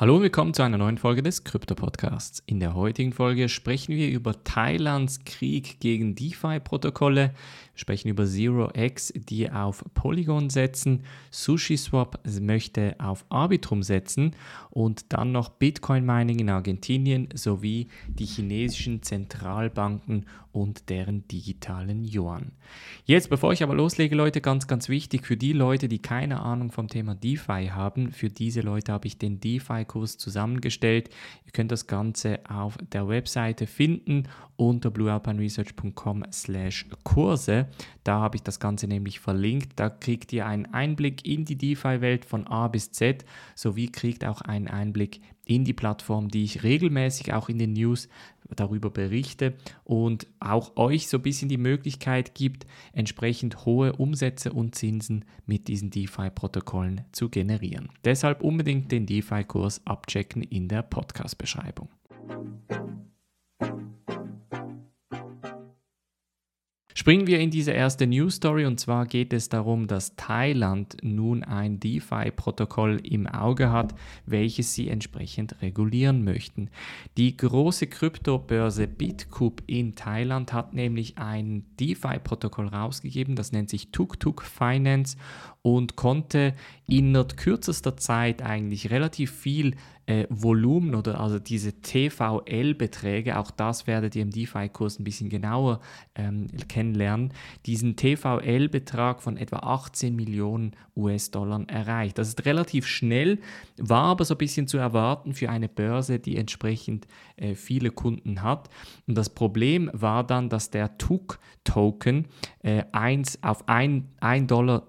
Hallo und willkommen zu einer neuen Folge des Krypto-Podcasts. In der heutigen Folge sprechen wir über Thailands Krieg gegen DeFi-Protokolle, sprechen über ZeroX, die auf Polygon setzen, SushiSwap möchte auf Arbitrum setzen und dann noch Bitcoin-Mining in Argentinien sowie die chinesischen Zentralbanken und deren digitalen Yuan. Jetzt, bevor ich aber loslege, Leute, ganz, ganz wichtig für die Leute, die keine Ahnung vom Thema DeFi haben, für diese Leute habe ich den DeFi Kurs zusammengestellt. Ihr könnt das Ganze auf der Webseite finden unter bluealpineresearch.com slash Kurse. Da habe ich das Ganze nämlich verlinkt. Da kriegt ihr einen Einblick in die DeFi-Welt von A bis Z sowie kriegt auch einen Einblick in die Plattform, die ich regelmäßig auch in den News darüber berichte und auch euch so ein bisschen die Möglichkeit gibt, entsprechend hohe Umsätze und Zinsen mit diesen DeFi-Protokollen zu generieren. Deshalb unbedingt den DeFi-Kurs abchecken in der Podcast-Beschreibung. Springen wir in diese erste News Story und zwar geht es darum, dass Thailand nun ein DeFi-Protokoll im Auge hat, welches sie entsprechend regulieren möchten. Die große Kryptobörse Bitcoup in Thailand hat nämlich ein DeFi-Protokoll rausgegeben, das nennt sich Tuk Tuk Finance und konnte innerhalb kürzester Zeit eigentlich relativ viel äh, Volumen oder also diese TVL-Beträge, auch das werdet ihr im DeFi-Kurs ein bisschen genauer ähm, kennenlernen, diesen TVL-Betrag von etwa 18 Millionen US-Dollar erreicht. Das ist relativ schnell, war aber so ein bisschen zu erwarten für eine Börse, die entsprechend äh, viele Kunden hat. Und das Problem war dann, dass der TUC-Token äh, auf 1,93 Dollar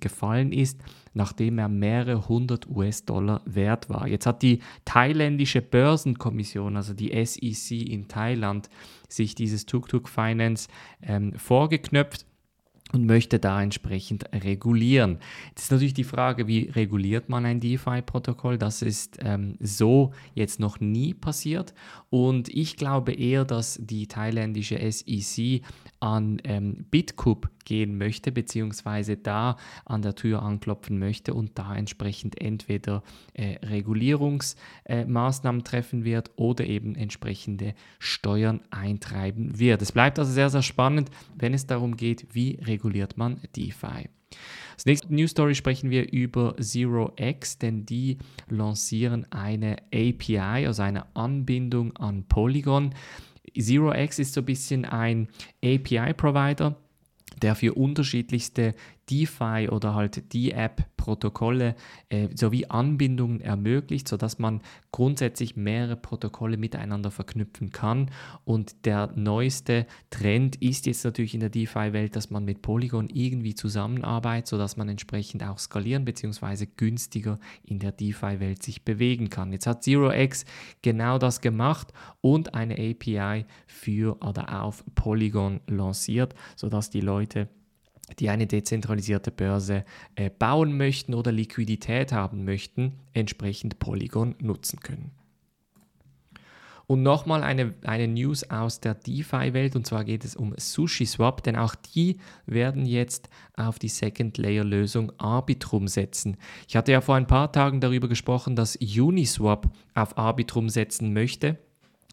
gefallen ist nachdem er mehrere hundert US-Dollar wert war. Jetzt hat die thailändische Börsenkommission, also die SEC in Thailand, sich dieses Tuk-Tuk Finance ähm, vorgeknöpft und möchte da entsprechend regulieren. Jetzt ist natürlich die Frage, wie reguliert man ein DeFi-Protokoll? Das ist ähm, so jetzt noch nie passiert und ich glaube eher, dass die thailändische SEC an ähm, Bitcoup gehen möchte, beziehungsweise da an der Tür anklopfen möchte und da entsprechend entweder äh, Regulierungsmaßnahmen äh, treffen wird oder eben entsprechende Steuern eintreiben wird. Es bleibt also sehr, sehr spannend, wenn es darum geht, wie reguliert man DeFi. Als nächste News Story sprechen wir über ZeroX, denn die lancieren eine API, also eine Anbindung an Polygon. ZeroX ist so ein bisschen ein API-Provider, der für unterschiedlichste DeFi oder halt D-App-Protokolle äh, sowie Anbindungen ermöglicht, sodass man grundsätzlich mehrere Protokolle miteinander verknüpfen kann. Und der neueste Trend ist jetzt natürlich in der DeFi-Welt, dass man mit Polygon irgendwie zusammenarbeitet, sodass man entsprechend auch skalieren bzw. günstiger in der DeFi-Welt sich bewegen kann. Jetzt hat ZeroX genau das gemacht und eine API für oder auf Polygon lanciert, sodass die Leute die eine dezentralisierte Börse äh, bauen möchten oder Liquidität haben möchten, entsprechend Polygon nutzen können. Und nochmal eine, eine News aus der DeFi-Welt und zwar geht es um SushiSwap, denn auch die werden jetzt auf die Second-Layer-Lösung Arbitrum setzen. Ich hatte ja vor ein paar Tagen darüber gesprochen, dass Uniswap auf Arbitrum setzen möchte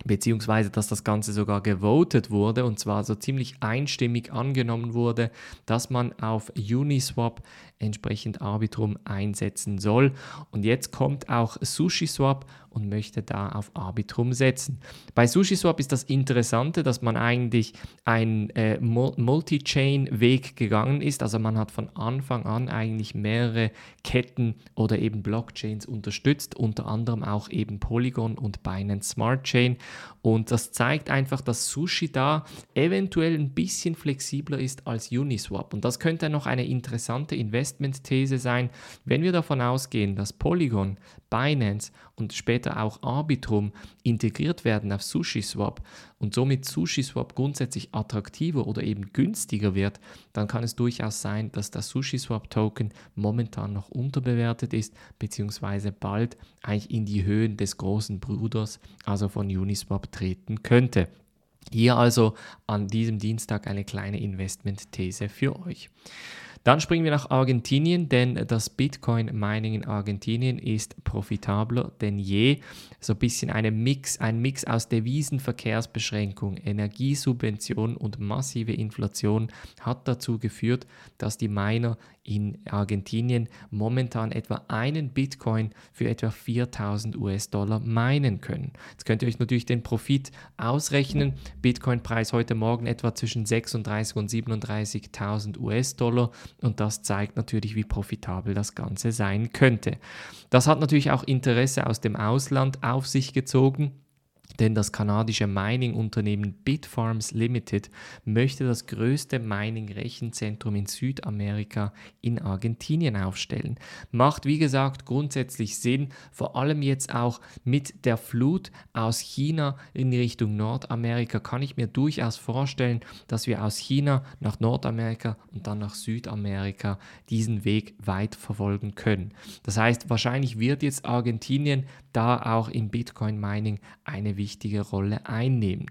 beziehungsweise dass das Ganze sogar gewotet wurde und zwar so ziemlich einstimmig angenommen wurde, dass man auf Uniswap entsprechend Arbitrum einsetzen soll. Und jetzt kommt auch SushiSwap und möchte da auf Arbitrum setzen. Bei SushiSwap ist das Interessante, dass man eigentlich einen äh, Multi-Chain-Weg gegangen ist. Also man hat von Anfang an eigentlich mehrere Ketten oder eben Blockchains unterstützt, unter anderem auch eben Polygon und Binance Smart Chain. Und das zeigt einfach, dass Sushi da eventuell ein bisschen flexibler ist als Uniswap. Und das könnte noch eine interessante Investmentthese sein, wenn wir davon ausgehen, dass Polygon, Binance und später auch Arbitrum integriert werden auf SushiSwap und somit SushiSwap grundsätzlich attraktiver oder eben günstiger wird, dann kann es durchaus sein, dass der SushiSwap-Token momentan noch unterbewertet ist, beziehungsweise bald eigentlich in die Höhen des großen Bruders, also von Uniswap, treten könnte. Hier also an diesem Dienstag eine kleine Investmentthese für euch. Dann springen wir nach Argentinien, denn das Bitcoin-Mining in Argentinien ist profitabler denn je. So ein bisschen eine Mix, ein Mix aus Devisenverkehrsbeschränkung, Energiesubvention und massive Inflation hat dazu geführt, dass die Miner in Argentinien momentan etwa einen Bitcoin für etwa 4000 US-Dollar meinen können. Jetzt könnt ihr euch natürlich den Profit ausrechnen. Bitcoin-Preis heute Morgen etwa zwischen 36 und 37.000 US-Dollar und das zeigt natürlich, wie profitabel das Ganze sein könnte. Das hat natürlich auch Interesse aus dem Ausland auf sich gezogen. Denn das kanadische Mining-Unternehmen Bitfarms Limited möchte das größte Mining-Rechenzentrum in Südamerika in Argentinien aufstellen. Macht wie gesagt grundsätzlich Sinn, vor allem jetzt auch mit der Flut aus China in Richtung Nordamerika kann ich mir durchaus vorstellen, dass wir aus China nach Nordamerika und dann nach Südamerika diesen Weg weit verfolgen können. Das heißt, wahrscheinlich wird jetzt Argentinien da auch im Bitcoin-Mining eine wichtige Rolle einnehmen.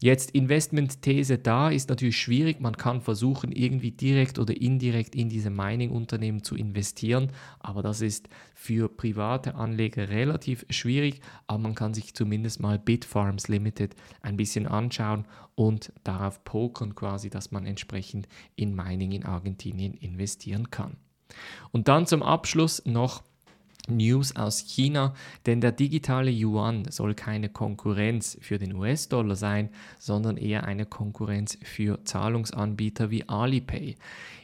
Jetzt Investmentthese da ist natürlich schwierig. Man kann versuchen, irgendwie direkt oder indirekt in diese Mining-Unternehmen zu investieren, aber das ist für private Anleger relativ schwierig. Aber man kann sich zumindest mal Bitfarms Limited ein bisschen anschauen und darauf pokern quasi, dass man entsprechend in Mining in Argentinien investieren kann. Und dann zum Abschluss noch News aus China, denn der digitale Yuan soll keine Konkurrenz für den US-Dollar sein, sondern eher eine Konkurrenz für Zahlungsanbieter wie Alipay.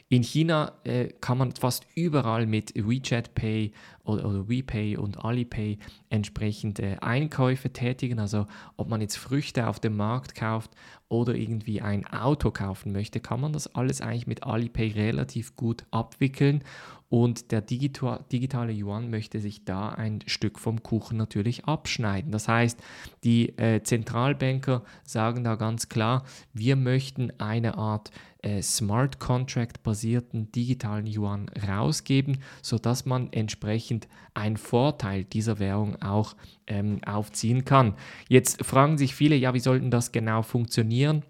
In China äh, kann man fast überall mit WeChat Pay oder, oder WePay und Alipay entsprechend äh, Einkäufe tätigen. Also ob man jetzt Früchte auf dem Markt kauft oder irgendwie ein Auto kaufen möchte, kann man das alles eigentlich mit Alipay relativ gut abwickeln. Und der digitale Yuan möchte sich da ein Stück vom Kuchen natürlich abschneiden. Das heißt, die äh, Zentralbanker sagen da ganz klar, wir möchten eine Art äh, Smart Contract basierten digitalen Yuan rausgeben, sodass man entsprechend einen Vorteil dieser Währung auch ähm, aufziehen kann. Jetzt fragen sich viele, ja, wie sollten das genau funktionieren?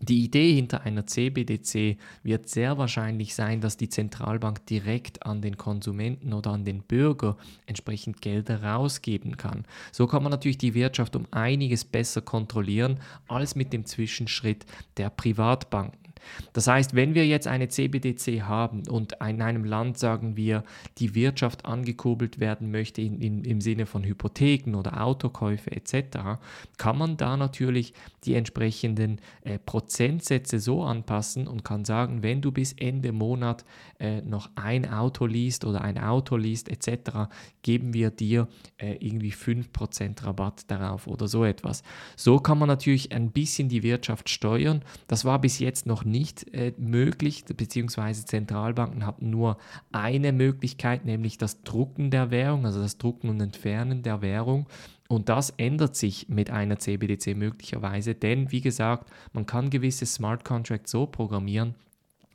Die Idee hinter einer CBDC wird sehr wahrscheinlich sein, dass die Zentralbank direkt an den Konsumenten oder an den Bürger entsprechend Gelder rausgeben kann. So kann man natürlich die Wirtschaft um einiges besser kontrollieren als mit dem Zwischenschritt der Privatbanken. Das heißt, wenn wir jetzt eine CBDC haben und in einem Land sagen wir, die Wirtschaft angekurbelt werden möchte in, in, im Sinne von Hypotheken oder Autokäufe etc., kann man da natürlich die entsprechenden äh, Prozentsätze so anpassen und kann sagen, wenn du bis Ende Monat äh, noch ein Auto liest oder ein Auto liest etc., geben wir dir äh, irgendwie 5% Rabatt darauf oder so etwas. So kann man natürlich ein bisschen die Wirtschaft steuern. Das war bis jetzt noch nicht äh, möglich, beziehungsweise Zentralbanken hatten nur eine Möglichkeit, nämlich das Drucken der Währung, also das Drucken und Entfernen der Währung. Und das ändert sich mit einer CBDC möglicherweise, denn wie gesagt, man kann gewisse Smart Contracts so programmieren,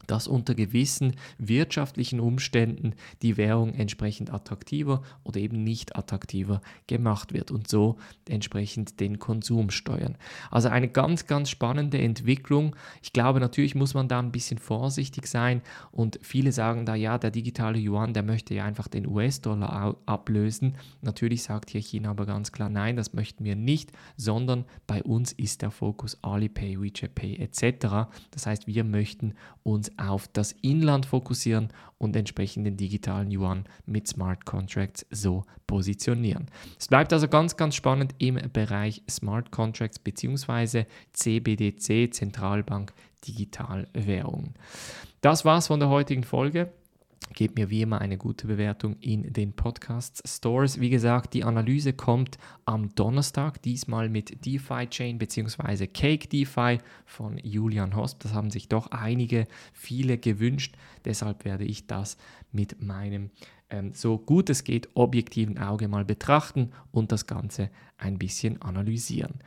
dass unter gewissen wirtschaftlichen Umständen die Währung entsprechend attraktiver oder eben nicht attraktiver gemacht wird und so entsprechend den Konsum steuern. Also eine ganz, ganz spannende Entwicklung. Ich glaube, natürlich muss man da ein bisschen vorsichtig sein und viele sagen da, ja, der digitale Yuan, der möchte ja einfach den US-Dollar ablösen. Natürlich sagt hier China aber ganz klar, nein, das möchten wir nicht, sondern bei uns ist der Fokus Alipay, WeChat Pay etc. Das heißt, wir möchten uns auf das Inland fokussieren und entsprechend den digitalen Yuan mit Smart Contracts so positionieren. Es bleibt also ganz, ganz spannend im Bereich Smart Contracts bzw. CBDC, Zentralbank Digitalwährung. Das war's von der heutigen Folge. Gebt mir wie immer eine gute Bewertung in den Podcast Stores. Wie gesagt, die Analyse kommt am Donnerstag, diesmal mit DeFi Chain bzw. Cake DeFi von Julian Hosp. Das haben sich doch einige, viele gewünscht. Deshalb werde ich das mit meinem ähm, so gut es geht objektiven Auge mal betrachten und das Ganze ein bisschen analysieren.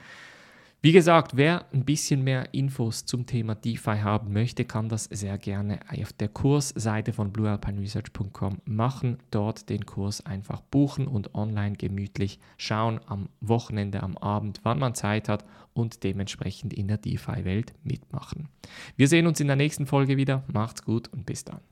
Wie gesagt, wer ein bisschen mehr Infos zum Thema DeFi haben möchte, kann das sehr gerne auf der Kursseite von bluealpineresearch.com machen. Dort den Kurs einfach buchen und online gemütlich schauen am Wochenende, am Abend, wann man Zeit hat und dementsprechend in der DeFi-Welt mitmachen. Wir sehen uns in der nächsten Folge wieder. Macht's gut und bis dann.